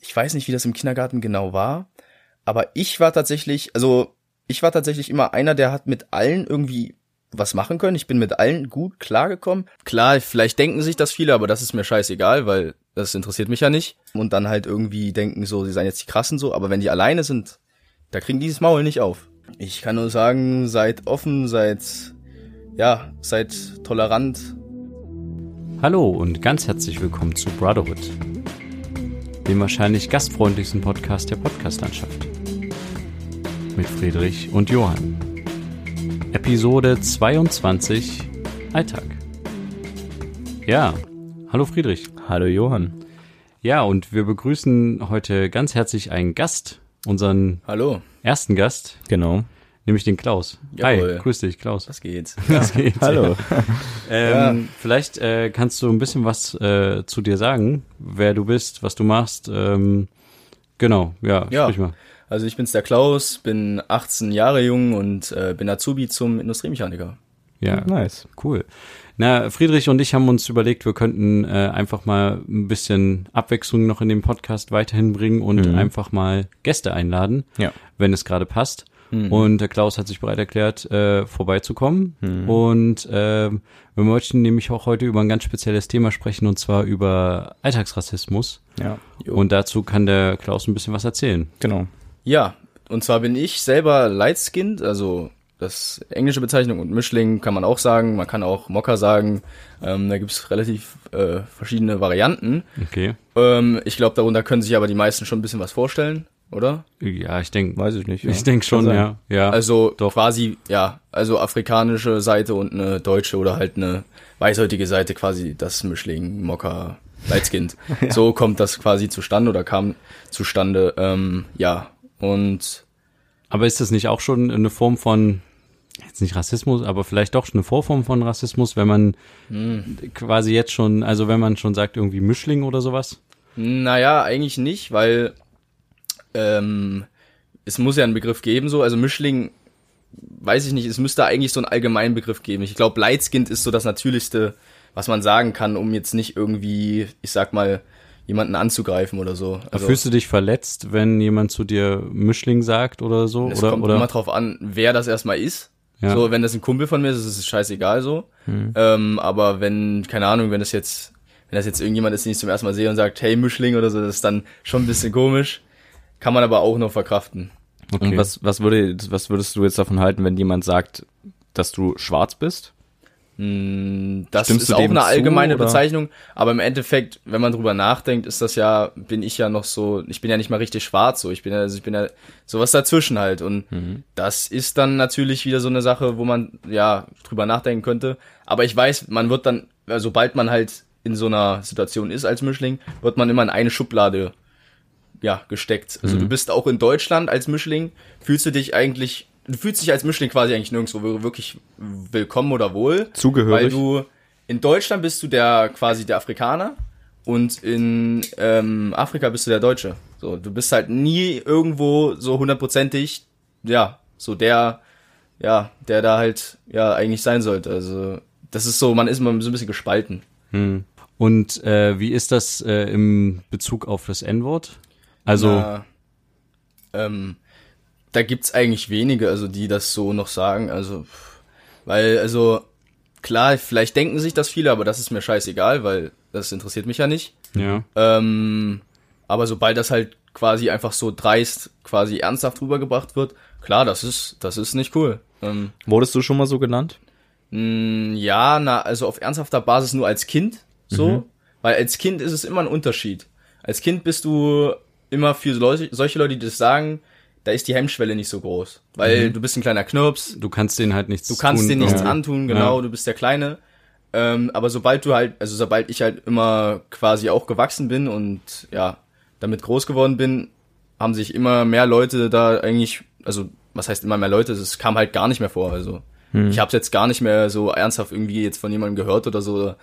ich weiß nicht, wie das im Kindergarten genau war, aber ich war tatsächlich, also ich war tatsächlich immer einer, der hat mit allen irgendwie was machen können. Ich bin mit allen gut klargekommen. Klar, vielleicht denken sich das viele, aber das ist mir scheißegal, weil das interessiert mich ja nicht. Und dann halt irgendwie denken so, sie seien jetzt die krassen so, aber wenn die alleine sind, da kriegen die dieses Maul nicht auf. Ich kann nur sagen, seid offen, seid, ja, seid tolerant. Hallo und ganz herzlich willkommen zu Brotherhood, dem wahrscheinlich gastfreundlichsten Podcast der Podcastlandschaft. Mit Friedrich und Johann. Episode 22 Alltag. Ja, hallo Friedrich. Hallo Johann. Ja, und wir begrüßen heute ganz herzlich einen Gast, unseren Hallo, ersten Gast, Genau. Nämlich den Klaus. Jawohl. Hi, grüß dich, Klaus. was geht? Was geht? Hallo. Ähm, Vielleicht äh, kannst du ein bisschen was äh, zu dir sagen, wer du bist, was du machst. Ähm, genau, ja, Ja. sprich mal. Also ich bin's der Klaus, bin 18 Jahre jung und äh, bin Azubi zum Industriemechaniker. Ja, Nice. cool. Na, Friedrich und ich haben uns überlegt, wir könnten äh, einfach mal ein bisschen Abwechslung noch in den Podcast weiterhin bringen und Mhm. einfach mal Gäste einladen, Ja. wenn es gerade passt. Mhm. Und der Klaus hat sich bereit erklärt, äh, vorbeizukommen. Mhm. Und ähm, wir möchten nämlich auch heute über ein ganz spezielles Thema sprechen, und zwar über Alltagsrassismus. Ja. Jo. Und dazu kann der Klaus ein bisschen was erzählen. Genau. Ja, und zwar bin ich selber Light-Skinned, also das englische Bezeichnung und Mischling kann man auch sagen, man kann auch Mocker sagen, ähm, da gibt's relativ äh, verschiedene Varianten. Okay. Ähm, ich glaube, darunter können sich aber die meisten schon ein bisschen was vorstellen, oder? Ja, ich denke, Weiß ich nicht. Ja. ich denke schon, ja. Ja. Also doch. quasi, ja, also afrikanische Seite und eine deutsche oder halt eine weißhäutige Seite, quasi das Mischling, Mocker, Lightskind. So kommt das quasi zustande oder kam zustande, ähm, ja. Und Aber ist das nicht auch schon eine Form von, jetzt nicht Rassismus, aber vielleicht doch eine Vorform von Rassismus, wenn man Hm. quasi jetzt schon, also wenn man schon sagt irgendwie Mischling oder sowas? Naja, eigentlich nicht, weil ähm, es muss ja einen Begriff geben, so. Also Mischling, weiß ich nicht, es müsste eigentlich so einen allgemeinen Begriff geben. Ich glaube, Lightskind ist so das Natürlichste, was man sagen kann, um jetzt nicht irgendwie, ich sag mal, jemanden anzugreifen oder so. Also, Fühlst du dich verletzt, wenn jemand zu dir Mischling sagt oder so? es oder, kommt oder? immer drauf an, wer das erstmal ist. Ja. So, wenn das ein Kumpel von mir ist, ist es scheißegal so. Ähm, aber wenn, keine Ahnung, wenn das jetzt, wenn das jetzt irgendjemand ist, den ich zum ersten Mal sehe und sagt, hey Mischling oder so, das ist dann schon ein bisschen komisch. Kann man aber auch noch verkraften. okay. Und was, was, würde, was würdest du jetzt davon halten, wenn jemand sagt, dass du schwarz bist? Mm, Das Stimmst ist auch eine zu, allgemeine oder? Bezeichnung, aber im Endeffekt, wenn man drüber nachdenkt, ist das ja, bin ich ja noch so, ich bin ja nicht mal richtig schwarz, so, ich bin ja, also ich bin ja sowas dazwischen halt und Mhm. das ist dann natürlich wieder so eine Sache, wo man ja drüber nachdenken könnte, aber ich weiß, man wird dann, sobald man halt in so einer Situation ist als Mischling, wird man immer in eine Schublade ja, gesteckt. Also Mhm. du bist auch in Deutschland als Mischling, fühlst du dich eigentlich, du fühlst dich als Mischling quasi eigentlich nirgendwo wirklich willkommen oder wohl. Zugehörig. Weil du, in Deutschland bist du der, quasi der Afrikaner und in ähm, Afrika bist du der Deutsche. So, du bist halt nie irgendwo so hundertprozentig, ja, so der, ja, der da halt, ja, eigentlich sein sollte. Also, das ist so, man ist immer so ein bisschen gespalten. Hm. Und äh, wie ist das äh, im Bezug auf das N-Wort? Also, Na, ähm, da gibt's eigentlich wenige, also die das so noch sagen, also weil also klar, vielleicht denken sich das viele, aber das ist mir scheißegal, weil das interessiert mich ja nicht. ja. Ähm, aber sobald das halt quasi einfach so dreist, quasi ernsthaft rübergebracht wird, klar, das ist das ist nicht cool. Ähm, Wurdest du schon mal so genannt? mh, ja, na, also auf ernsthafter Basis nur als Kind, so, weil als Kind ist es immer ein Unterschied. Als Kind bist du immer für Leute, solche Leute, die das sagen, da ist die Hemmschwelle nicht so groß, weil du bist ein kleiner Knirps, Du kannst denen halt nichts du kannst tun. dir nichts Ja. antun, genau, Ja. du bist der Kleine. Ähm, aber sobald du halt, also sobald ich halt immer quasi auch gewachsen bin und ja, damit groß geworden bin, haben sich immer mehr Leute da eigentlich, also was heißt immer mehr Leute, es kam halt gar nicht mehr vor. Also ich habe jetzt gar nicht mehr so ernsthaft irgendwie jetzt von jemandem gehört oder so.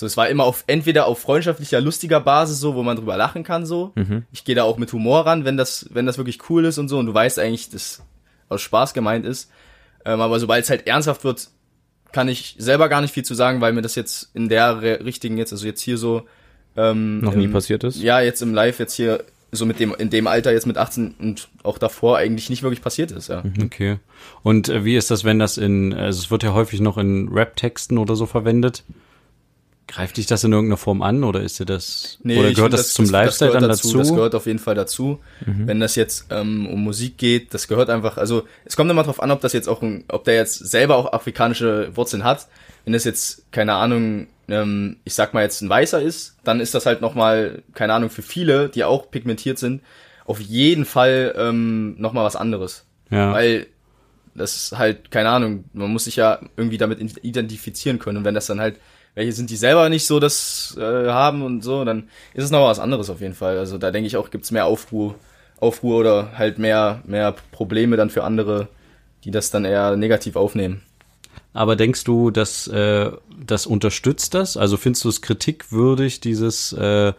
So, es war immer auf entweder auf freundschaftlicher, lustiger Basis so, wo man drüber lachen kann so. Ich gehe da auch mit Humor ran, wenn das, wenn das wirklich cool ist und so. Und du weißt eigentlich, dass aus Spaß gemeint ist. Ähm, aber sobald es halt ernsthaft wird, kann ich selber gar nicht viel zu sagen, weil mir das jetzt in der richtigen jetzt, also jetzt hier so ähm, Noch nie im- passiert ist? Ja, jetzt im Live jetzt hier so mit dem, in dem Alter jetzt mit 18 und auch davor eigentlich nicht wirklich passiert ist, ja. Okay. Und äh, wie ist das, wenn das in, also es wird ja häufig noch in Rap-Texten oder so verwendet? Greift dich das in irgendeiner Form an oder ist dir das, oder ich gehört find, das, zum Lifestyle gehört dann dazu? dazu? Das gehört auf jeden Fall dazu. Wenn das jetzt ähm, um Musik geht, das gehört einfach, also es kommt immer drauf an, ob das jetzt auch, ein, ob der jetzt selber auch afrikanische Wurzeln hat. Wenn das jetzt, keine Ahnung, ähm, ich sag mal jetzt ein Weißer ist, dann ist das halt nochmal, keine Ahnung, für viele, die auch pigmentiert sind, auf jeden Fall ähm, nochmal was anderes. ja. Weil das ist halt, keine Ahnung, man muss sich ja irgendwie damit identifizieren können. Und wenn das dann halt, welche sind, die selber nicht so das äh, haben und so, dann ist es noch was anderes auf jeden Fall. Also da denke ich auch, gibt's mehr Aufruhr, Aufruhr oder halt mehr, mehr Probleme dann für andere, die das dann eher negativ aufnehmen. Aber denkst du, dass äh, das unterstützt das? Also findest du es kritikwürdig, dieses, äh,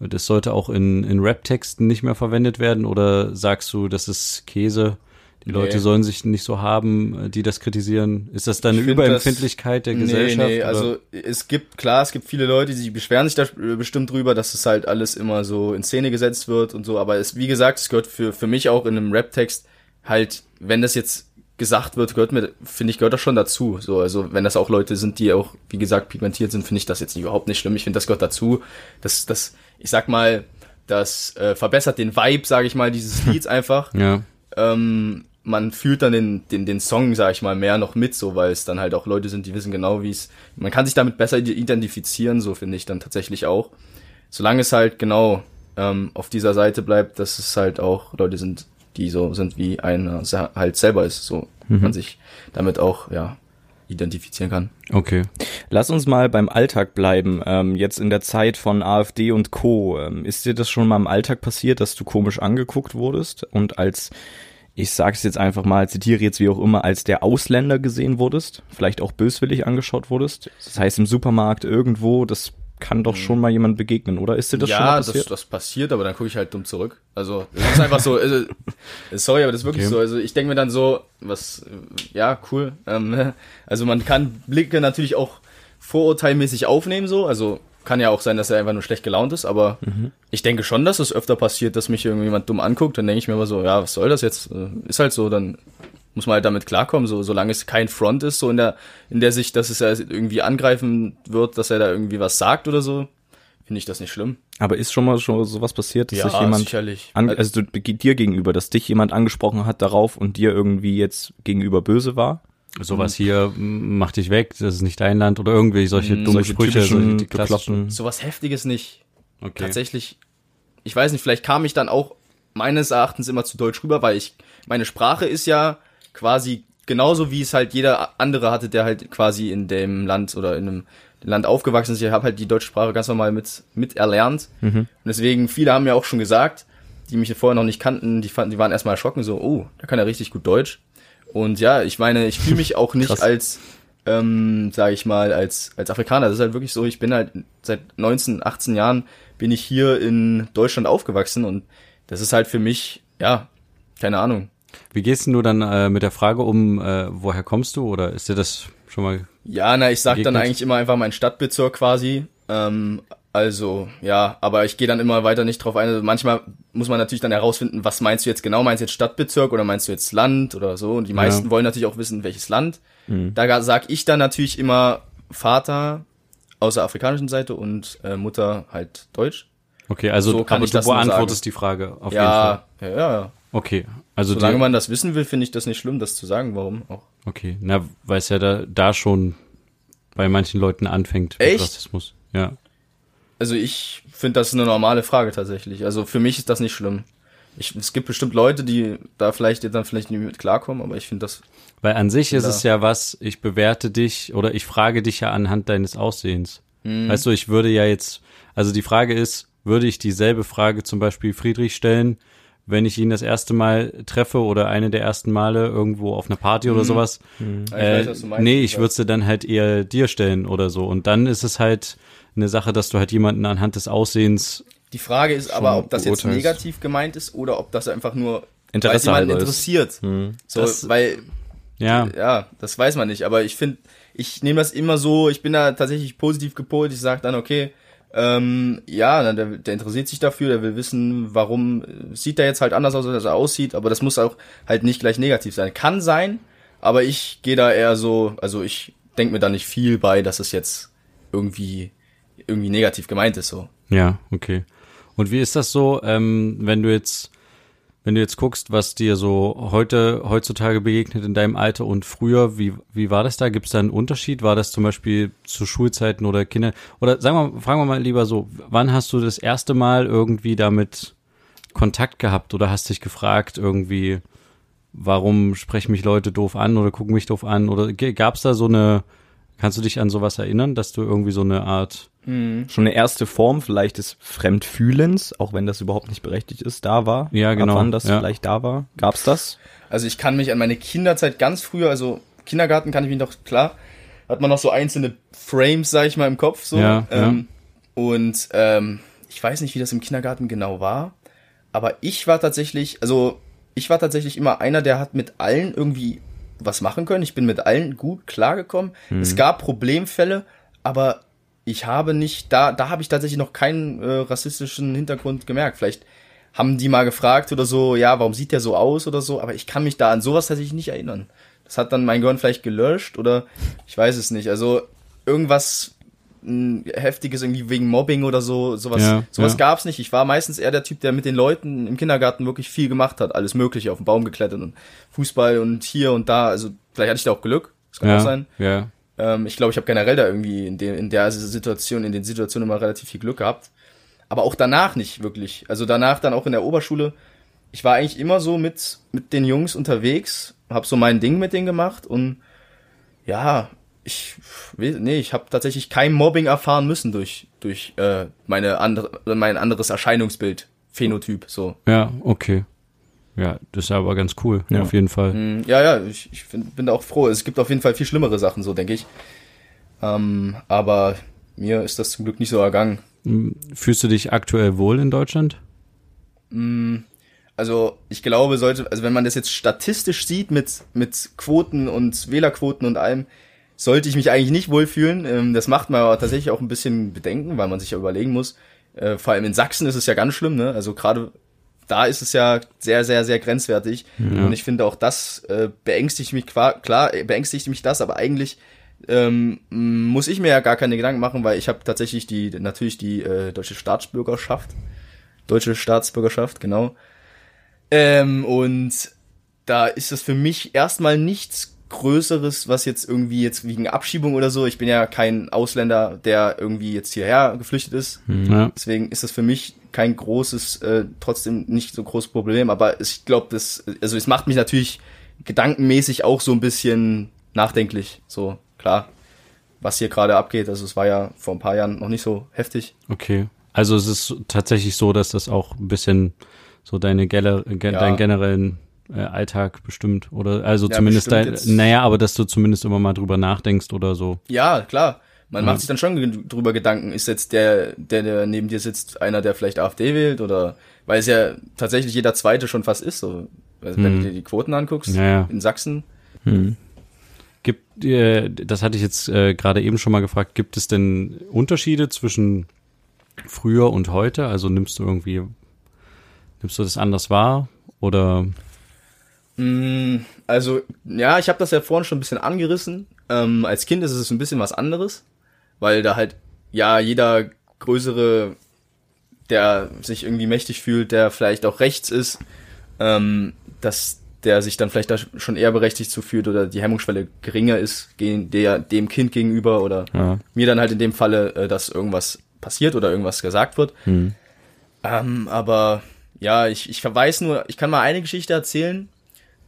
das sollte auch in, in Rap-Texten nicht mehr verwendet werden? Oder sagst du, das ist Käse? Die Leute Nee. sollen sich nicht so haben, äh, die das kritisieren. Ist das dann eine Ich find Überempfindlichkeit der Gesellschaft? Nee, nee, oder? also es gibt, klar, es gibt viele Leute, die beschweren sich da bestimmt drüber, dass es halt alles immer so in Szene gesetzt wird und so, aber es, wie gesagt, es gehört für, für mich auch in einem Rap-Text halt, wenn das jetzt gesagt wird, gehört mir, finde ich, gehört das schon dazu. So, also wenn das auch Leute sind, die auch, wie gesagt, pigmentiert sind, finde ich das jetzt überhaupt nicht schlimm. Ich finde, das gehört dazu. Das, das, ich sag mal, das äh, verbessert den Vibe, sage ich mal, dieses Lieds einfach ja. ähm, man fühlt dann den, den, den Song, sag ich mal, mehr noch mit, so, weil es dann halt auch Leute sind, die wissen genau, wie es, man kann sich damit besser identifizieren, so finde ich dann tatsächlich auch. Solange es halt genau ähm, auf dieser Seite bleibt, dass es halt auch Leute sind, die so sind, wie einer halt selber ist, so man sich damit auch, ja, identifizieren kann. Okay. Lass uns mal beim Alltag bleiben. Ähm, jetzt in der Zeit von AfD und Co. Ähm, ist dir das schon mal im Alltag passiert, dass du komisch angeguckt wurdest und als, ich sag's jetzt einfach mal, zitiere jetzt wie auch immer, als der Ausländer gesehen wurdest? Vielleicht auch böswillig angeschaut wurdest? Das heißt im Supermarkt irgendwo, das kann doch schon mal jemand begegnen, oder? Ist dir das schon mal ja, das, passiert? das passiert, aber dann gucke ich halt dumm zurück. Also, es ist einfach so, also, sorry, aber das ist wirklich Okay. so. Also, ich denke mir dann so, was, ja, cool. Ähm, also, man kann Blicke natürlich auch vorurteilmäßig aufnehmen, so. Also, kann ja auch sein, dass er einfach nur schlecht gelaunt ist, aber Mhm. ich denke schon, dass es öfter passiert, dass mich irgendjemand dumm anguckt. Dann denke ich mir immer so, ja, was soll das jetzt? Äh, Ist halt so, dann muss man halt damit klarkommen, so, solange es kein Front ist, so in der, in der Sicht, dass es ja irgendwie angreifen wird, dass er da irgendwie was sagt oder so, finde ich das nicht schlimm. Aber ist schon mal schon sowas passiert, dass sich jemand sicherlich. an, also du, dir gegenüber, dass dich jemand angesprochen hat darauf und dir irgendwie jetzt gegenüber böse war? Sowas hier, m, mach dich weg, das ist nicht dein Land oder irgendwie solche dumme solche Sprüche, solche die klassischen. sowas Heftiges nicht. Okay. Tatsächlich, ich weiß nicht, vielleicht kam ich dann auch meines Erachtens immer zu deutsch rüber, weil ich, meine Sprache ist ja quasi genauso, wie es halt jeder andere hatte, der halt quasi in dem Land oder in einem Land aufgewachsen ist. Ich habe halt die deutsche Sprache ganz normal mit, mit erlernt. Und deswegen, viele haben ja auch schon gesagt, die mich vorher noch nicht kannten, die fanden, die waren erstmal erschrocken, so, oh, der kann ja richtig gut Deutsch. Und ja, ich meine, ich fühle mich auch nicht Krass. als, ähm, sage ich mal, als, als Afrikaner. Das ist halt wirklich so, ich bin halt seit 19, 18 Jahren bin ich hier in Deutschland aufgewachsen und das ist halt für mich, ja, keine Ahnung. Wie gehst denn du dann äh, mit der Frage um, äh, woher kommst du? Oder ist dir das schon mal Ja, na, ich sag dann Begegnet? eigentlich immer einfach meinen Stadtbezirk quasi. Ähm, also, ja, aber ich gehe dann immer weiter nicht drauf ein. Also manchmal muss man natürlich dann herausfinden, was meinst du jetzt genau? Meinst du jetzt Stadtbezirk oder meinst du jetzt Land oder so? Und die meisten wollen natürlich auch wissen, welches Land. Da sag ich dann natürlich immer Vater aus der afrikanischen Seite und äh, Mutter halt Deutsch. Okay, also So kann aber ich du das beantwortest die Frage auf jeden Fall. Ja, ja, ja. Okay, also Solange man das wissen will, finde ich das nicht schlimm, das zu sagen. Warum auch? okay, na, weil es ja da, da schon bei manchen Leuten anfängt mit Echt? Rassismus. Ja. Also ich finde das eine normale Frage tatsächlich. Also für mich ist das nicht schlimm. Ich, es gibt bestimmt Leute, die da vielleicht dann vielleicht nicht mit klarkommen, aber ich finde das. Weil an sich ist es ja was, ich bewerte dich oder ich frage dich ja anhand deines Aussehens. Mhm. Weißt du, ich würde ja jetzt, also die Frage ist, würde ich dieselbe Frage zum Beispiel Friedrich stellen, wenn ich ihn das erste Mal treffe oder eine der ersten Male irgendwo auf einer Party oder sowas? Mhm. Ja, ich Äh, weiß, was du meinst. nee, ich würde sie dann halt eher dir stellen oder so. Und dann ist es halt eine Sache, dass du halt jemanden anhand des Aussehens Die Frage ist aber, ob das jetzt negativ gemeint ist oder ob das einfach nur weil es Interesse ist. interessiert. So, Das- weil ja, ja, das weiß man nicht. Aber ich finde, ich nehme das immer so. Ich bin da tatsächlich positiv gepolt. Ich sage dann okay. Ähm, ja, der, der interessiert sich dafür, der will wissen, warum sieht er jetzt halt anders aus, als er aussieht, aber das muss auch halt nicht gleich negativ sein. Kann sein, aber ich gehe da eher so, also ich denke mir da nicht viel bei, dass es jetzt irgendwie irgendwie negativ gemeint ist so. Ja, okay. Und wie ist das so, ähm, wenn du jetzt wenn du jetzt guckst, was dir so heute, heutzutage begegnet in deinem Alter und früher, wie, wie war das da? Gibt es da einen Unterschied? War das zum Beispiel zu Schulzeiten oder Kinder? Oder sagen wir, fragen wir mal lieber so, wann hast du das erste Mal irgendwie damit Kontakt gehabt oder hast dich gefragt irgendwie, warum sprechen mich Leute doof an oder gucken mich doof an? Oder gab es da so eine, kannst du dich an sowas erinnern, dass du irgendwie so eine Art Mhm. Schon eine erste Form vielleicht des Fremdfühlens, auch wenn das überhaupt nicht berechtigt ist, da war. Ja, genau. Ab wann das ja. vielleicht da war. Gab's das? Also ich kann mich an meine Kinderzeit ganz früher, also Kindergarten kann ich mich noch, klar, hat man noch so einzelne Frames, sag ich mal, im Kopf so. Ja, ähm, ja. Und ähm, ich weiß nicht, wie das im Kindergarten genau war, aber ich war tatsächlich, also ich war tatsächlich immer einer, der hat mit allen irgendwie was machen können. Ich bin mit allen gut klargekommen. Mhm. Es gab Problemfälle, aber ich habe nicht, da, da habe ich tatsächlich noch keinen äh, rassistischen Hintergrund gemerkt. Vielleicht haben die mal gefragt oder so, ja, warum sieht der so aus oder so, aber ich kann mich da an sowas tatsächlich nicht erinnern. Das hat dann mein Gehirn vielleicht gelöscht oder ich weiß es nicht. Also irgendwas heftiges irgendwie wegen Mobbing oder so, sowas, Ja, sowas ja. gab's nicht. Ich war meistens eher der Typ, der mit den Leuten im Kindergarten wirklich viel gemacht hat, alles mögliche, auf den Baum geklettert und Fußball und hier und da. Also vielleicht hatte ich da auch Glück, das kann ja, auch sein. Ja. Ähm, ich glaube, ich habe generell da irgendwie in, der in der Situation, in den Situationen immer relativ viel Glück gehabt. Aber auch danach nicht wirklich. Also danach dann auch in der Oberschule. Ich war eigentlich immer so mit, mit den Jungs unterwegs, habe so mein Ding mit denen gemacht und ja, ich nee, ich habe tatsächlich kein Mobbing erfahren müssen durch durch äh, meine andere mein anderes Erscheinungsbild, Phänotyp so. Ja, okay. Ja, das ist aber ganz cool, Ja. auf jeden Fall. Mm, Ja, ja, ich, ich bin da auch froh. Es gibt auf jeden Fall viel schlimmere Sachen, so denke ich. Ähm, aber mir ist das zum Glück nicht so ergangen. Fühlst du dich aktuell wohl in Deutschland? Also ich glaube, sollte, also wenn man das jetzt statistisch sieht mit, mit Quoten und Wählerquoten und allem, sollte ich mich eigentlich nicht wohlfühlen. Ähm, das macht mir aber tatsächlich auch ein bisschen Bedenken, weil man sich ja überlegen muss. Äh, vor allem in Sachsen ist es ja ganz schlimm, ne? Also gerade da ist es ja sehr, sehr, sehr grenzwertig. Und ich finde auch das äh, beängstigt mich klar, äh, beängstigt mich das, aber eigentlich ähm, muss ich mir ja gar keine Gedanken machen, weil ich habe tatsächlich die natürlich die äh, deutsche Staatsbürgerschaft, deutsche Staatsbürgerschaft, genau. Ähm, und da ist es für mich erstmal nichts Größeres, was jetzt irgendwie jetzt wegen Abschiebung oder so. Ich bin ja kein Ausländer, der irgendwie jetzt hierher geflüchtet ist. Ja. Deswegen ist das für mich kein großes, äh, trotzdem nicht so großes Problem. Aber ich glaube, das, also es macht mich natürlich gedankenmäßig auch so ein bisschen nachdenklich. So, klar, was hier gerade abgeht. Also es war ja vor ein paar Jahren noch nicht so heftig. Okay. Also es ist tatsächlich so, dass das auch ein bisschen so deine Geller, ge Ja. deinen generellen äh, Alltag bestimmt oder also Ja, zumindest dein, jetzt. naja, aber dass du zumindest immer mal drüber nachdenkst oder so. Ja, klar. Man Ja. macht sich dann schon drüber Gedanken, ist jetzt der, der, der neben dir sitzt, einer, der vielleicht AfD wählt oder weil es ja tatsächlich jeder zweite schon fast ist, so. Also, wenn Hm. du dir die Quoten anguckst Ja, in Sachsen. Gibt äh, das hatte ich jetzt äh, gerade eben schon mal gefragt, gibt es denn Unterschiede zwischen früher und heute? Also nimmst du irgendwie nimmst du das anders wahr oder Also, ja, ich habe das ja vorhin schon ein bisschen angerissen. Ähm, als Kind ist es ein bisschen was anderes, weil da halt, ja, jeder größere, der sich irgendwie mächtig fühlt, der vielleicht auch rechts ist, ähm, dass der sich dann vielleicht da schon eher berechtigt zu fühlt oder die Hemmungsschwelle geringer ist gegen der, dem Kind gegenüber oder Ja. mir dann halt in dem Falle, äh, dass irgendwas passiert oder irgendwas gesagt wird. Hm. Ähm, aber ja, ich, ich verweis nur, ich kann mal eine Geschichte erzählen.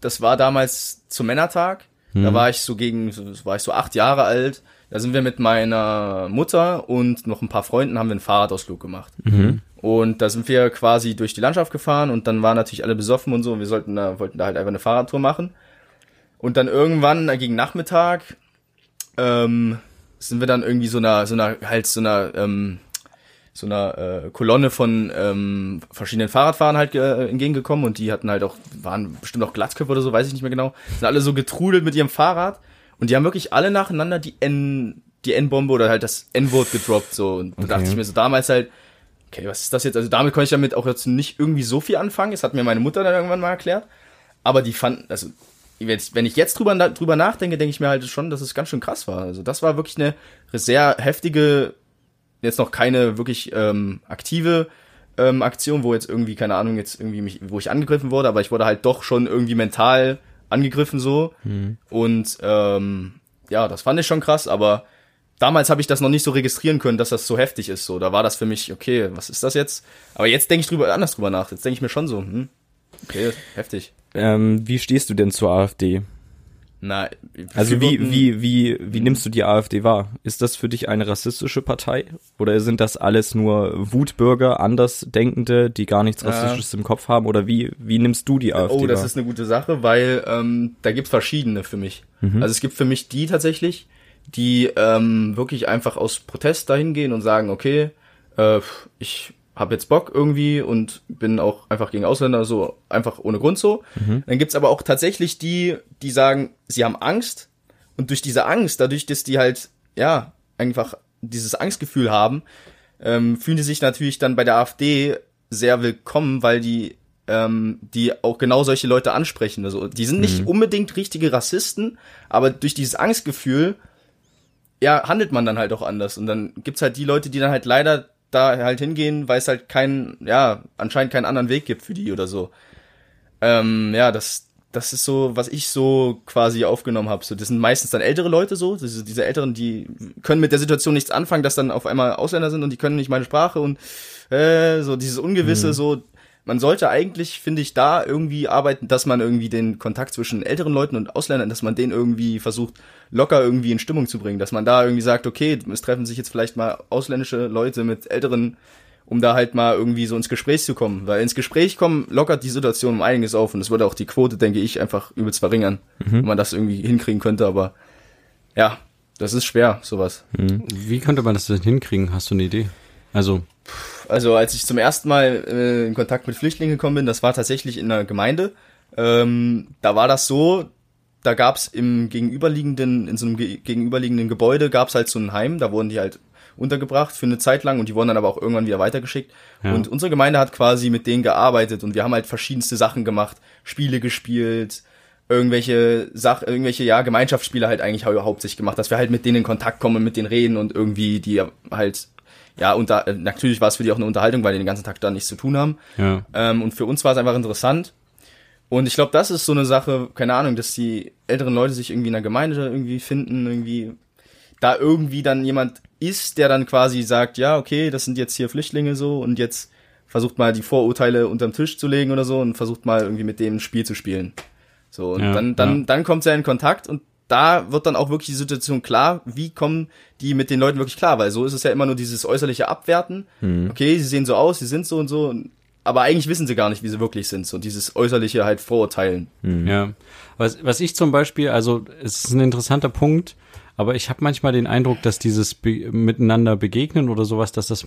Das war damals zum Männertag. Da war ich so gegen, war ich so acht Jahre alt. Da sind wir mit meiner Mutter und noch ein paar Freunden haben wir einen Fahrradausflug gemacht. Und da sind wir quasi durch die Landschaft gefahren und dann waren natürlich alle besoffen und so. Und wir sollten da, wollten da halt einfach eine Fahrradtour machen. Und dann irgendwann gegen Nachmittag ähm, sind wir dann irgendwie so einer, so einer, halt so einer, ähm, so einer äh, Kolonne von ähm, verschiedenen Fahrradfahrern halt äh, entgegengekommen und die hatten halt auch, waren bestimmt auch Glatzköpfe oder so, weiß ich nicht mehr genau, sind alle so getrudelt mit ihrem Fahrrad und die haben wirklich alle nacheinander die N, die N-Bombe oder halt das N-Wort gedroppt, so. Und da Okay. dachte ich mir so damals halt, okay, was ist das jetzt? Also damit konnte ich damit auch jetzt nicht irgendwie so viel anfangen. Das hat mir meine Mutter dann irgendwann mal erklärt. Aber die fanden, also, wenn ich jetzt drüber, drüber nachdenke, denke ich mir halt schon, dass es ganz schön krass war. Also das war wirklich eine sehr heftige, jetzt noch keine wirklich ähm, aktive ähm, Aktion, wo jetzt irgendwie, keine Ahnung, jetzt irgendwie mich, wo ich angegriffen wurde, aber ich wurde halt doch schon irgendwie mental angegriffen so. Und ähm, ja, das fand ich schon krass, aber damals habe ich das noch nicht so registrieren können, dass das so heftig ist. So, da war das für mich, okay, was ist das jetzt? Aber jetzt denke ich drüber anders drüber nach. Jetzt denke ich mir schon so, hm, okay, heftig. Ähm, wie stehst du denn zur AfD? Na, Also wie, wie, wie, wie nimmst du die AfD wahr? Ist das für dich eine rassistische Partei? Oder sind das alles nur Wutbürger, Andersdenkende, die gar nichts. Rassistisches im Kopf haben? Oder wie, wie nimmst du die AfD Oh, das wahr? ist eine gute Sache, weil ähm, da gibt's verschiedene für mich. Also es gibt für mich die tatsächlich, die ähm, wirklich einfach aus Protest dahin gehen und sagen, okay, äh, ich habe jetzt Bock irgendwie und bin auch einfach gegen Ausländer so einfach ohne Grund so. Dann gibt's aber auch tatsächlich die, die sagen, sie haben Angst und durch diese Angst, dadurch, dass die halt ja einfach dieses Angstgefühl haben, ähm, fühlen die sich natürlich dann bei der AfD sehr willkommen, weil die ähm, die auch genau solche Leute ansprechen. Also die sind nicht unbedingt richtige Rassisten, aber durch dieses Angstgefühl ja handelt man dann halt auch anders und dann gibt's halt die Leute, die dann halt leider da halt hingehen, weil es halt keinen, ja anscheinend keinen anderen Weg gibt für die oder so. Ähm, ja, das das ist so, was ich so quasi aufgenommen habe. So, das sind meistens dann ältere Leute so, diese, diese Älteren, die können mit der Situation nichts anfangen, dass dann auf einmal Ausländer sind und die können nicht meine Sprache und äh, so dieses Ungewisse, so man sollte eigentlich, finde ich, da irgendwie arbeiten, dass man irgendwie den Kontakt zwischen älteren Leuten und Ausländern, dass man den irgendwie versucht, locker irgendwie in Stimmung zu bringen, dass man da irgendwie sagt, okay, es treffen sich jetzt vielleicht mal ausländische Leute mit älteren, um da halt mal irgendwie so ins Gespräch zu kommen, weil ins Gespräch kommen lockert die Situation um einiges auf und es würde auch die Quote, denke ich, einfach übelst verringern, wenn man das irgendwie hinkriegen könnte, aber ja, das ist schwer, sowas. Wie könnte man das denn hinkriegen? Hast du eine Idee? Also, Also als ich zum ersten Mal äh, in Kontakt mit Flüchtlingen gekommen bin, das war tatsächlich in einer Gemeinde. Ähm, da war das so, da gab's im gegenüberliegenden, in so einem ge gegenüberliegenden Gebäude gab's halt so ein Heim, da wurden die halt untergebracht für eine Zeit lang und die wurden dann aber auch irgendwann wieder weitergeschickt. Ja. Und unsere Gemeinde hat quasi mit denen gearbeitet und wir haben halt verschiedenste Sachen gemacht, Spiele gespielt, irgendwelche Sach irgendwelche ja Gemeinschaftsspiele halt eigentlich hau hauptsächlich gemacht, dass wir halt mit denen in Kontakt kommen, mit denen reden und irgendwie die halt ja unter äh, natürlich war es für die auch eine Unterhaltung, weil die den ganzen Tag da nichts zu tun haben. ja. Ähm, und für uns war es einfach interessant. Und ich glaube, das ist so eine Sache, keine Ahnung, dass die älteren Leute sich irgendwie in der Gemeinde irgendwie finden, irgendwie da irgendwie dann jemand ist, der dann quasi sagt, ja, okay, das sind jetzt hier Flüchtlinge so und jetzt versucht mal die Vorurteile unterm Tisch zu legen oder so und versucht mal irgendwie mit dem ein Spiel zu spielen. So, und Ja, dann, dann, ja. dann kommt er in Kontakt und da wird dann auch wirklich die Situation klar, wie kommen die mit den Leuten wirklich klar, weil so ist es ja immer nur dieses äußerliche Abwerten. Okay, sie sehen so aus, sie sind so und so, aber eigentlich wissen sie gar nicht, wie sie wirklich sind, so dieses äußerliche halt Vorurteilen. Ja. Was, was ich zum Beispiel, also es ist ein interessanter Punkt, aber ich habe manchmal den Eindruck, dass dieses Be miteinander begegnen oder sowas, dass das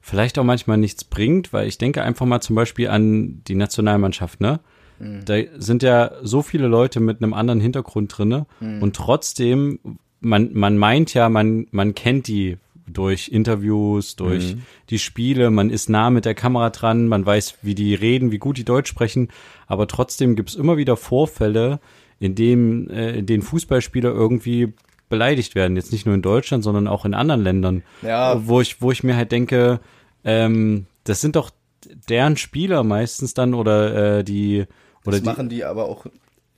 vielleicht auch manchmal nichts bringt, weil ich denke einfach mal zum Beispiel an die Nationalmannschaft, ne? Da sind ja so viele Leute mit einem anderen Hintergrund drinne. Und trotzdem, man, man meint ja, man, man kennt die durch Interviews, durch die Spiele, man ist nah mit der Kamera dran, man weiß, wie die reden, wie gut die Deutsch sprechen, aber trotzdem gibt's immer wieder Vorfälle, in denen, äh, in denen Fußballspieler irgendwie beleidigt werden. Jetzt nicht nur in Deutschland, sondern auch in anderen Ländern. Ja. Wo ich, wo ich mir halt denke, ähm, das sind doch deren Spieler meistens dann oder äh, die oder Das die, machen die aber auch.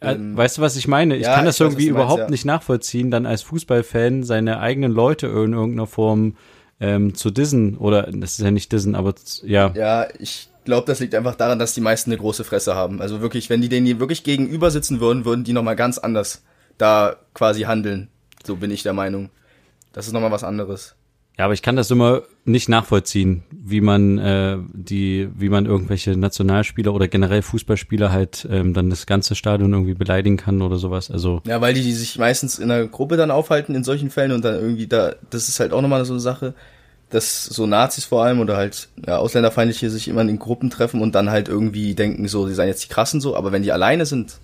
äh, ähm, weißt du, was ich meine? Ich ja, kann das ich weiß, irgendwie meinst, überhaupt ja. nicht nachvollziehen, dann als Fußballfan seine eigenen Leute in irgendeiner Form ähm, zu dissen oder das ist ja nicht dissen, aber ja. Ja, ich glaube, das liegt einfach daran, dass die meisten eine große Fresse haben. Also wirklich, wenn die denen hier wirklich gegenüber sitzen würden, würden die nochmal ganz anders da quasi handeln. So bin ich der Meinung. Das ist nochmal was anderes. Ja, aber ich kann das immer nicht nachvollziehen, wie man äh, die, wie man irgendwelche Nationalspieler oder generell Fußballspieler halt ähm, dann das ganze Stadion irgendwie beleidigen kann oder sowas. Also Ja, weil die, die sich meistens in einer Gruppe dann aufhalten in solchen Fällen und dann irgendwie da, das ist halt auch nochmal so eine Sache, dass so Nazis vor allem oder halt ja, Ausländerfeindliche sich immer in Gruppen treffen und dann halt irgendwie denken, so, die seien jetzt die krassen so, aber wenn die alleine sind,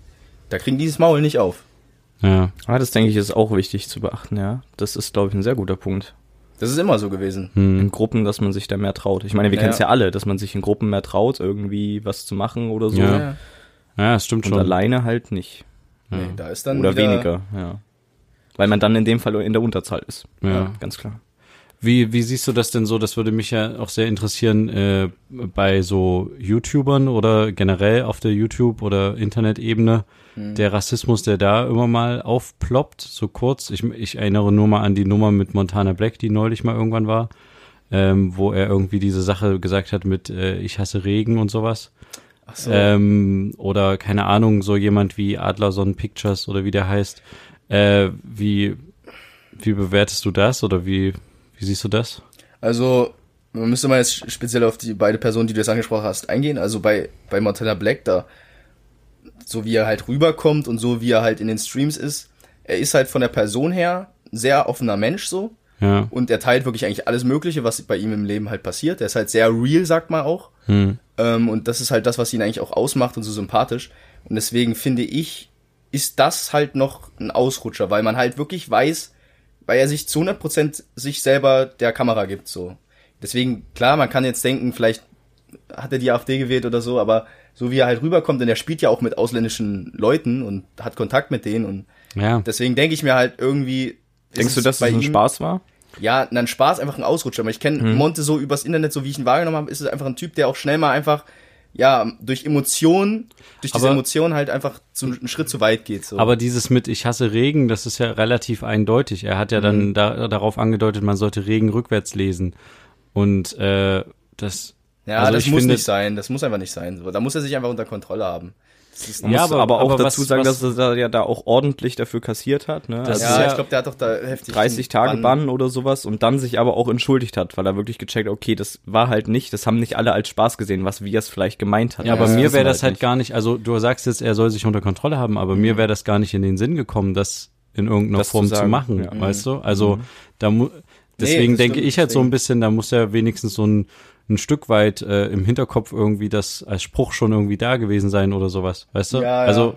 da kriegen die das Maul nicht auf. Ja. Ah, das denke ich ist auch wichtig zu beachten, ja. Das ist, glaube ich, ein sehr guter Punkt. Das ist immer so gewesen. Hm. In Gruppen, dass man sich da mehr traut. Ich meine, wir Ja. kennen es ja alle, dass man sich in Gruppen mehr traut, irgendwie was zu machen oder so. Ja. Ja, das stimmt Und schon. alleine halt nicht. Nee, da ist dann Oder weniger, ja. Weil man dann in dem Fall in der Unterzahl ist. Ja. Ganz klar. Wie, wie siehst du das denn so? Das würde mich ja auch sehr interessieren äh, bei so YouTubern oder generell auf der YouTube- oder Internetebene. Der Rassismus, der da immer mal aufploppt, so kurz. Ich, ich erinnere nur mal an die Nummer mit Montana Black, die neulich mal irgendwann war, ähm, wo er irgendwie diese Sache gesagt hat mit äh, Ich hasse Regen und sowas. Ach so. Ähm, oder keine Ahnung, so jemand wie Adlerson Pictures oder wie der heißt. Äh, wie, wie bewertest du das oder wie, wie siehst du das? Also, man müsste mal jetzt speziell auf die beide Personen, die du jetzt angesprochen hast, eingehen. Also bei, bei Montana Black, da, so wie er halt rüberkommt und so wie er halt in den Streams ist, er ist halt von der Person her ein sehr offener Mensch so. Ja. Und er teilt wirklich eigentlich alles Mögliche, was bei ihm im Leben halt passiert. Er ist halt sehr real, sagt man auch. Hm. Ähm, und das ist halt das, was ihn eigentlich auch ausmacht und so sympathisch. Und deswegen finde ich, ist das halt noch ein Ausrutscher, weil man halt wirklich weiß, weil er sich zu 100% sich selber der Kamera gibt, so. Deswegen, klar, man kann jetzt denken, vielleicht hat er die AfD gewählt oder so, aber so wie er halt rüberkommt, und er spielt ja auch mit ausländischen Leuten und hat Kontakt mit denen und Ja. deswegen denke ich mir halt irgendwie. Denkst du, dass bei das ein ihm- Spaß war? ja, ein Spaß, einfach ein Ausrutscher. Aber ich kenne Mhm. Monte so übers Internet, so wie ich ihn wahrgenommen habe, ist es einfach ein Typ, der auch schnell mal einfach, ja, durch Emotionen, durch diese Aber- Emotionen halt einfach zu, einen Schritt zu weit geht. So. Aber dieses mit Ich hasse Regen, das ist ja relativ eindeutig. Er hat ja Mhm. dann da, darauf angedeutet, man sollte Regen rückwärts lesen. Und äh, das. ja, also das muss finde- nicht sein. Das muss einfach nicht sein. So, da muss er sich einfach unter Kontrolle haben. Ist, Man Ja, muss aber- aber, auch aber dazu was- sagen, was- dass er da ja da auch ordentlich dafür kassiert hat. Ne? Das also ist ja, ja- ich glaube, der hat doch da heftig 30 Tage Bann. Bann oder sowas und dann sich aber auch entschuldigt hat, weil er wirklich gecheckt, okay, das war halt nicht, das haben nicht alle als Spaß gesehen, was wie er es vielleicht gemeint hat. Ja, aber mir wäre wir das halt nicht. gar nicht, also du sagst jetzt, er soll sich unter Kontrolle haben, aber mir wäre das gar nicht in den Sinn gekommen, das in irgendeiner Das zu Form zu, sagen, machen, ja. weißt du? Also da mu deswegen Mhm. das denke stimmt, ich halt so ein bisschen, da muss ja wenigstens so ein, ein Stück weit äh, im Hinterkopf irgendwie das als Spruch schon irgendwie da gewesen sein oder sowas, weißt du? Ja, ja. Also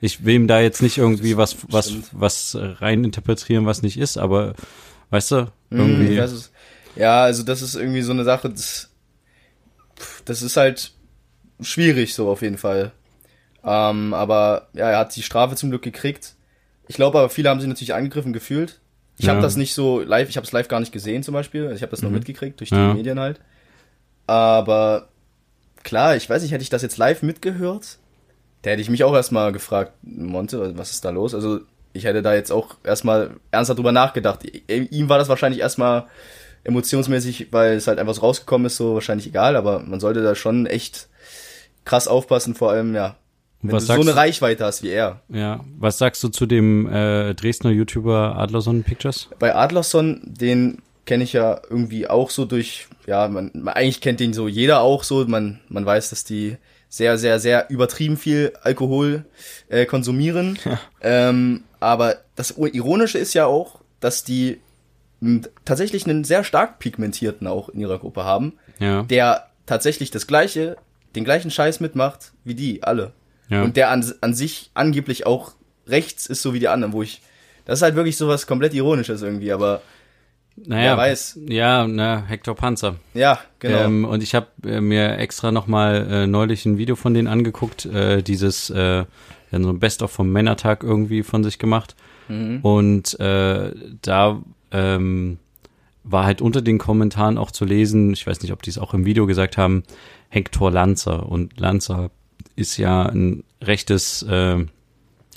ich will ihm da jetzt nicht irgendwie was, was, Stimmt. was rein interpretieren, was nicht ist, aber weißt du, Mhm, irgendwie. das ist, ja, also das ist irgendwie so eine Sache, das, das ist halt schwierig so auf jeden Fall. Ähm, aber ja, er hat die Strafe zum Glück gekriegt. Ich glaube aber, viele haben sich natürlich angegriffen gefühlt. Ich Ja. habe das nicht so live, ich habe es live gar nicht gesehen zum Beispiel. Also Ich habe das nur mitgekriegt durch die Ja. Medien halt. Aber klar, ich weiß nicht, hätte ich das jetzt live mitgehört, da hätte ich mich auch erstmal gefragt, Monte, was ist da los? Also ich hätte da jetzt auch erstmal ernsthaft drüber nachgedacht. Ihm war das wahrscheinlich erstmal emotionsmäßig, weil es halt einfach so rausgekommen ist, so wahrscheinlich egal, aber man sollte da schon echt krass aufpassen, vor allem, ja, wenn Was du so sagst eine du? Reichweite hast wie er. Ja, was sagst du zu dem äh, Dresdner YouTuber Adlerson Pictures? Bei Adlerson, den kenne ich ja irgendwie auch so durch, ja, man, man eigentlich kennt den so jeder auch so, man, man weiß, dass die sehr, sehr, sehr übertrieben viel Alkohol äh, konsumieren. Ähm, aber das Ironische ist ja auch, dass die tatsächlich einen sehr stark pigmentierten auch in ihrer Gruppe haben, Ja. der tatsächlich das gleiche, den gleichen Scheiß mitmacht wie die alle. Ja. Und der an, an sich angeblich auch rechts ist, so wie die anderen, wo ich, das ist halt wirklich sowas komplett Ironisches irgendwie, aber Naja, Wer weiß. Ja, na, Hector Panzer. ja, genau. Ähm, und ich habe äh, mir extra noch mal äh, neulich ein Video von denen angeguckt, äh, dieses äh, ja, so ein Best-of vom Männertag irgendwie von sich gemacht. Mhm. Und äh, da ähm, war halt unter den Kommentaren auch zu lesen, ich weiß nicht, ob die es auch im Video gesagt haben, Hector Lanzer. Und Lanzer ist ja ein rechtes, äh,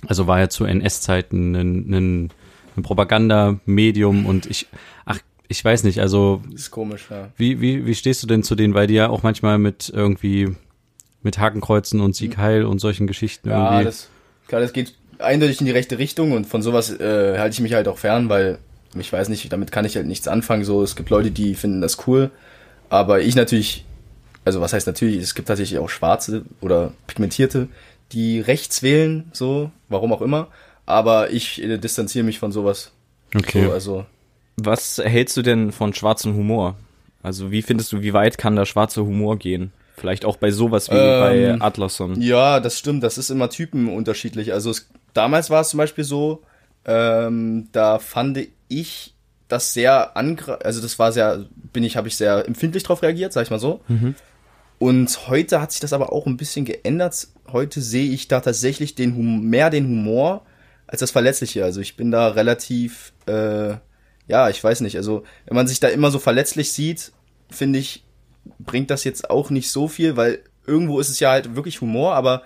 also war ja zu NS-Zeiten ein, ein, ein Propagandamedium und ich, ach, ich weiß nicht, also ist komisch, ja. wie, wie, wie stehst du denn zu denen? Weil die ja auch manchmal mit irgendwie mit Hakenkreuzen und Sieg Heil und solchen Geschichten Ja, irgendwie. das, klar, das geht eindeutig in die rechte Richtung und von sowas äh, halte ich mich halt auch fern, weil ich weiß nicht, damit kann ich halt nichts anfangen. So, es gibt Leute, die finden das cool, aber ich natürlich, also was heißt natürlich, es gibt tatsächlich auch Schwarze oder Pigmentierte, die rechts wählen, so, warum auch immer. Aber ich äh, distanziere mich von sowas. okay. So, also Was hältst du denn von schwarzem Humor? Also wie findest du, wie weit kann der schwarze Humor gehen? Vielleicht auch bei sowas wie Ähm, bei Atlason. Ja, das stimmt. Das ist immer typenunterschiedlich. Also es, damals war es zum Beispiel so, ähm, da fand ich das sehr angre also das war sehr, bin ich, habe ich sehr empfindlich drauf reagiert, sag ich mal so. Mhm. Und heute hat sich das aber auch ein bisschen geändert. Heute sehe ich da tatsächlich den hum mehr den Humor als das Verletzliche. Also ich bin da relativ, äh, ja, ich weiß nicht. Also wenn man sich da immer so verletzlich sieht, finde ich, bringt das jetzt auch nicht so viel, weil irgendwo ist es ja halt wirklich Humor, aber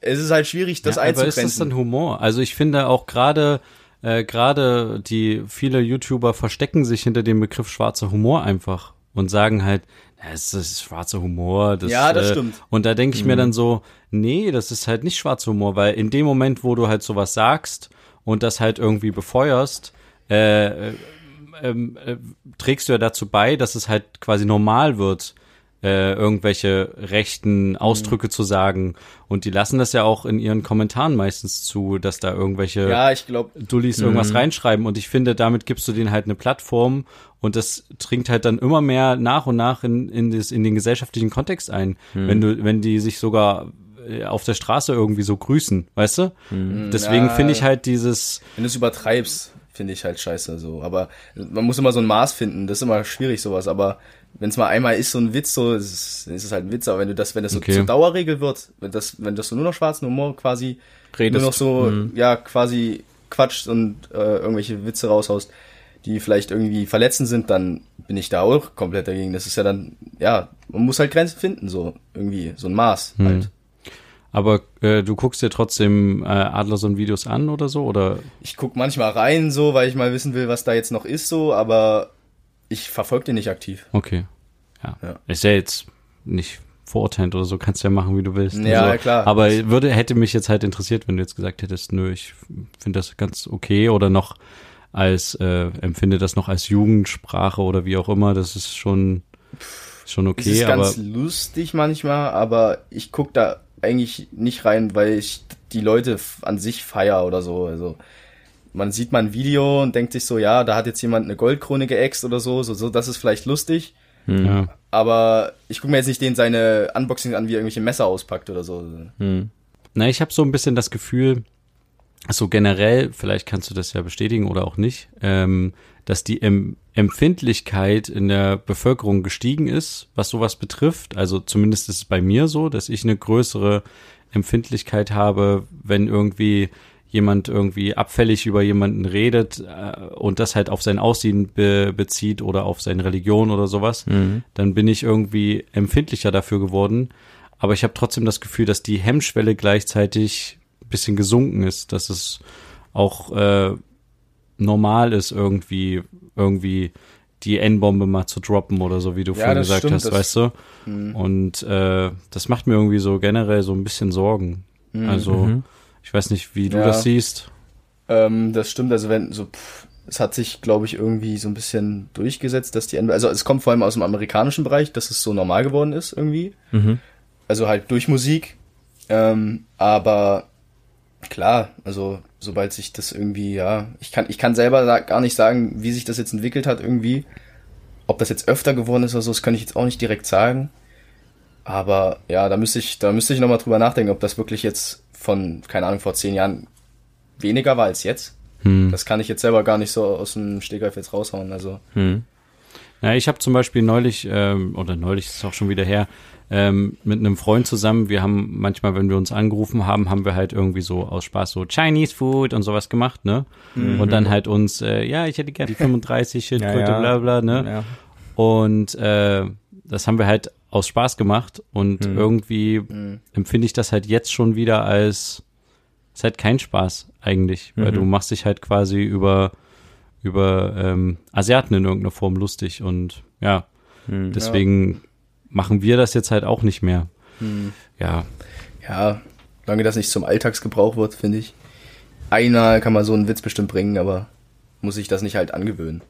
es ist halt schwierig, das ja, aber einzugrenzen. ist das dann Humor? Also ich finde auch gerade äh, gerade die viele YouTuber verstecken sich hinter dem Begriff schwarzer Humor einfach und sagen halt, es ist schwarzer Humor. Das, Ja, das äh, stimmt. Und da denke ich mir dann so, nee, das ist halt nicht schwarzer Humor, weil in dem Moment, wo du halt sowas sagst und das halt irgendwie befeuerst, äh, äh, ähm, äh, trägst du ja dazu bei, dass es halt quasi normal wird, äh, irgendwelche rechten Ausdrücke zu sagen. Und die lassen das ja auch in ihren Kommentaren meistens zu, dass da irgendwelche ja, ich glaube, Dullis irgendwas reinschreiben. Und ich finde, damit gibst du denen halt eine Plattform und das dringt halt dann immer mehr nach und nach in, in, das, in den gesellschaftlichen Kontext ein. Wenn du, wenn die sich sogar äh, auf der Straße irgendwie so grüßen, weißt du? Deswegen Ja. finde ich halt dieses, wenn du es übertreibst, finde ich halt scheiße so. Aber man muss immer so ein Maß finden. Das ist immer schwierig sowas. Aber wenn es mal einmal ist so ein Witz, so ist es, ist es halt ein Witz. Aber wenn du das, wenn das so Okay. zur Dauerregel wird, wenn das, wenn das so nur noch schwarzen Humor quasi Redest. nur noch so, ja, quasi quatscht und äh, irgendwelche Witze raushaust, die vielleicht irgendwie verletzend sind, dann bin ich da auch komplett dagegen. Das ist ja dann, ja, man muss halt Grenzen finden, so irgendwie, so ein Maß halt. aber äh, du guckst dir trotzdem äh, Adlerson-Videos an oder so? Oder Ich guck manchmal rein, so, weil ich mal wissen will, was da jetzt noch ist, so, aber ich verfolge den nicht aktiv. okay. Ja. Ja. Ist ja jetzt nicht verurteilt oder so, kannst ja machen, wie du willst. Also, Ja, klar. Aber würde, hätte mich jetzt halt interessiert, wenn du jetzt gesagt hättest, nö, ich finde das ganz okay oder noch als, äh, empfinde das noch als Jugendsprache oder wie auch immer, das ist schon, schon Es okay, ist aber ganz lustig manchmal, aber ich guck da eigentlich nicht rein, weil ich die Leute an sich feier oder so. Also man sieht mal ein Video und denkt sich so, ja, da hat jetzt jemand eine Goldkrone geäxt oder so, so, so das ist vielleicht lustig. ja. Aber ich gucke mir jetzt nicht den seine Unboxing an, wie er irgendwelche Messer auspackt oder so. Na, ich habe so ein bisschen das Gefühl, so generell, vielleicht kannst du das ja bestätigen oder auch nicht, ähm, dass die em Empfindlichkeit in der Bevölkerung gestiegen ist, was sowas betrifft. Also zumindest ist es bei mir so, dass ich eine größere Empfindlichkeit habe, wenn irgendwie jemand irgendwie abfällig über jemanden redet äh, und das halt auf sein Aussehen be bezieht oder auf seine Religion oder sowas, dann bin ich irgendwie empfindlicher dafür geworden. Aber ich habe trotzdem das Gefühl, dass die Hemmschwelle gleichzeitig ein bisschen gesunken ist, dass es auch äh, normal ist, irgendwie, irgendwie die N-Bombe mal zu droppen oder so, wie du Ja, vorhin gesagt stimmt, hast, weißt du? Und äh, das macht mir irgendwie so generell so ein bisschen Sorgen. Also, ich weiß nicht, wie du Ja. das siehst. Ähm, das stimmt, also wenn so, pff, es hat sich, glaube ich, irgendwie so ein bisschen durchgesetzt, dass die, N- also es kommt vor allem aus dem amerikanischen Bereich, dass es so normal geworden ist irgendwie. Mhm. Also halt durch Musik. Ähm, aber klar, also sobald sich das irgendwie, ja, ich kann, ich kann selber gar nicht sagen, wie sich das jetzt entwickelt hat irgendwie. Ob das jetzt öfter geworden ist oder so, das kann ich jetzt auch nicht direkt sagen. Aber ja, da müsste ich, da müsste ich nochmal drüber nachdenken, ob das wirklich jetzt von, keine Ahnung, vor zehn Jahren weniger war als jetzt. Hm. Das kann ich jetzt selber gar nicht so aus dem Stegreif jetzt raushauen. Also, Hm. Ja, ich habe zum Beispiel neulich, ähm, oder neulich ist es auch schon wieder her, ähm, mit einem Freund zusammen, wir haben manchmal, wenn wir uns angerufen haben, haben wir halt irgendwie so aus Spaß so Chinese Food und sowas gemacht, ne? Und dann halt uns, äh, ja, ich hätte gerne die 35 Schildkröte, Ja, ja. bla bla, ne? Ja. Und äh, das haben wir halt aus Spaß gemacht und irgendwie empfinde ich das halt jetzt schon wieder als ist halt kein Spaß eigentlich, weil Mhm. du machst dich halt quasi über über ähm, Asiaten in irgendeiner Form lustig und ja, Hm. deswegen machen wir das jetzt halt auch nicht mehr. hm. Ja, ja, solange das nicht zum Alltagsgebrauch wird, finde ich. Einer kann man so einen Witz bestimmt bringen, aber muss sich das nicht halt angewöhnen.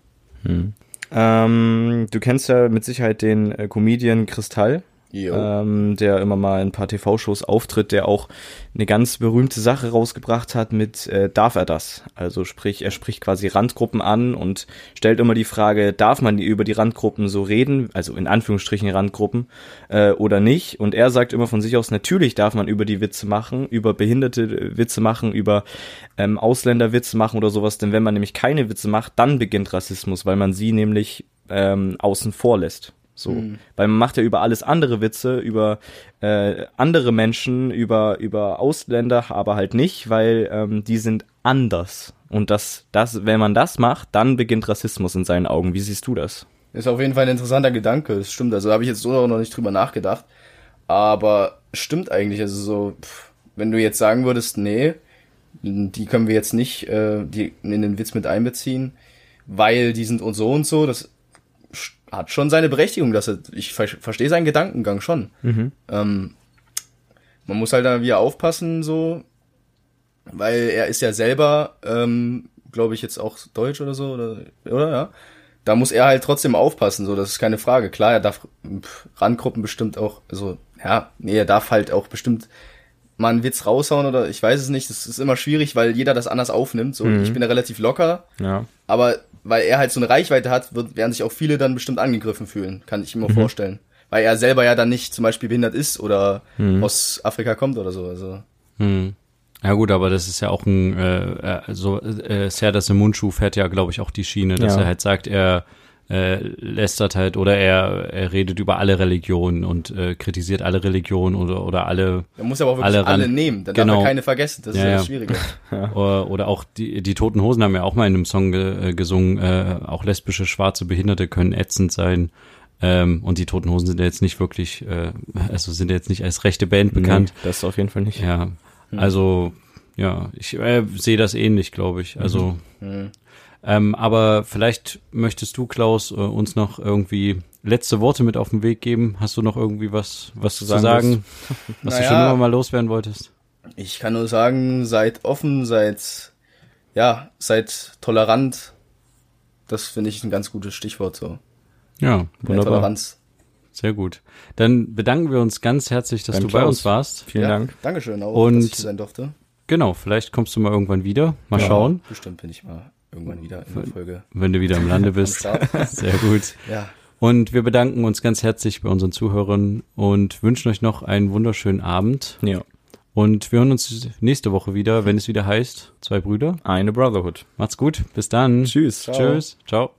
Ähm, du kennst ja mit Sicherheit den äh, Comedian Kristall. Ähm, der immer mal in ein paar TV-Shows auftritt, der auch eine ganz berühmte Sache rausgebracht hat mit äh, darf er das? Also sprich, er spricht quasi Randgruppen an und stellt immer die Frage, darf man über die Randgruppen so reden, also in Anführungsstrichen Randgruppen, äh, oder nicht? Und er sagt immer von sich aus, natürlich darf man über die Witze machen, über behinderte Witze machen, über ähm, Ausländerwitze machen oder sowas, denn wenn man nämlich keine Witze macht, dann beginnt Rassismus, weil man sie nämlich ähm, außen vor lässt. So, mhm. weil man macht ja über alles andere Witze, über äh, andere Menschen, über über Ausländer, aber halt nicht, weil ähm, die sind anders. Und das, das, wenn man das macht, dann beginnt Rassismus in seinen Augen. Wie siehst du das? Ist auf jeden Fall ein interessanter Gedanke. Das stimmt. Also habe ich jetzt so noch nicht drüber nachgedacht. Aber stimmt eigentlich. Also so, pff, wenn du jetzt sagen würdest, nee, die können wir jetzt nicht äh, die in den Witz mit einbeziehen, weil die sind und so und so. Das hat schon seine Berechtigung, dass er, ich ver verstehe seinen Gedankengang schon. Mhm. Ähm, man muss halt da wieder aufpassen, so, weil er ist ja selber, ähm, glaube ich, jetzt auch Deutsch oder so, oder, oder, ja. Da muss er halt trotzdem aufpassen, so, das ist keine Frage. Klar, er darf pff, Randgruppen bestimmt auch, also, ja, nee, er darf halt auch bestimmt mal einen Witz raushauen oder ich weiß es nicht. Das ist immer schwierig, weil jeder das anders aufnimmt. So, mhm. ich bin da relativ locker. Ja. Aber weil er halt so eine Reichweite hat, wird, werden sich auch viele dann bestimmt angegriffen fühlen, kann ich mir mhm. vorstellen. Weil er selber ja dann nicht zum Beispiel behindert ist oder mhm. aus Afrika kommt oder so. Also. Mhm. Ja gut, aber das ist ja auch ein, äh, äh so äh, Serdar Semunchu fährt ja, glaube ich, auch die Schiene, dass ja. er halt sagt, er äh, lästert halt oder er, er redet über alle Religionen und äh, kritisiert alle Religionen oder, oder alle. Er muss aber auch wirklich alle, alle nehmen, dann genau. darf er keine vergessen, das ist ja, ja das Schwierige. oder, oder auch die, die Toten Hosen haben ja auch mal in einem Song ge, äh, gesungen, äh, auch lesbische, schwarze Behinderte können ätzend sein. Ähm, und die Toten Hosen sind ja jetzt nicht wirklich, äh, also sind jetzt nicht als rechte Band bekannt. Nee, das auf jeden Fall nicht. Ja, hm. also ja, ich äh, sehe das ähnlich, glaube ich. Also mhm. Ähm, aber vielleicht möchtest du, Klaus, äh, uns noch irgendwie letzte Worte mit auf den Weg geben. Hast du noch irgendwie was, was zu sagen, sagen was naja, du schon immer mal loswerden wolltest? Ich kann nur sagen, seid offen, seid, ja, seid tolerant. Das finde ich ein ganz gutes Stichwort so. Ja, wunderbar. Toleranz. Sehr gut. Dann bedanken wir uns ganz herzlich, dass Beim du Klaus. bei uns warst. Vielen ja, Dank. Dankeschön auch, Und dass ich sein durfte. Genau, vielleicht kommst du mal irgendwann wieder. Mal ja, schauen. Bestimmt bin ich mal irgendwann wieder in der Folge. Wenn du wieder im Lande bist. Sehr gut. Ja. Und wir bedanken uns ganz herzlich bei unseren Zuhörern und wünschen euch noch einen wunderschönen Abend. Ja. Und wir hören uns nächste Woche wieder, wenn es wieder heißt, zwei Brüder. Eine Brotherhood. Macht's gut. Bis dann. Tschüss. Ciao. Tschüss. Ciao.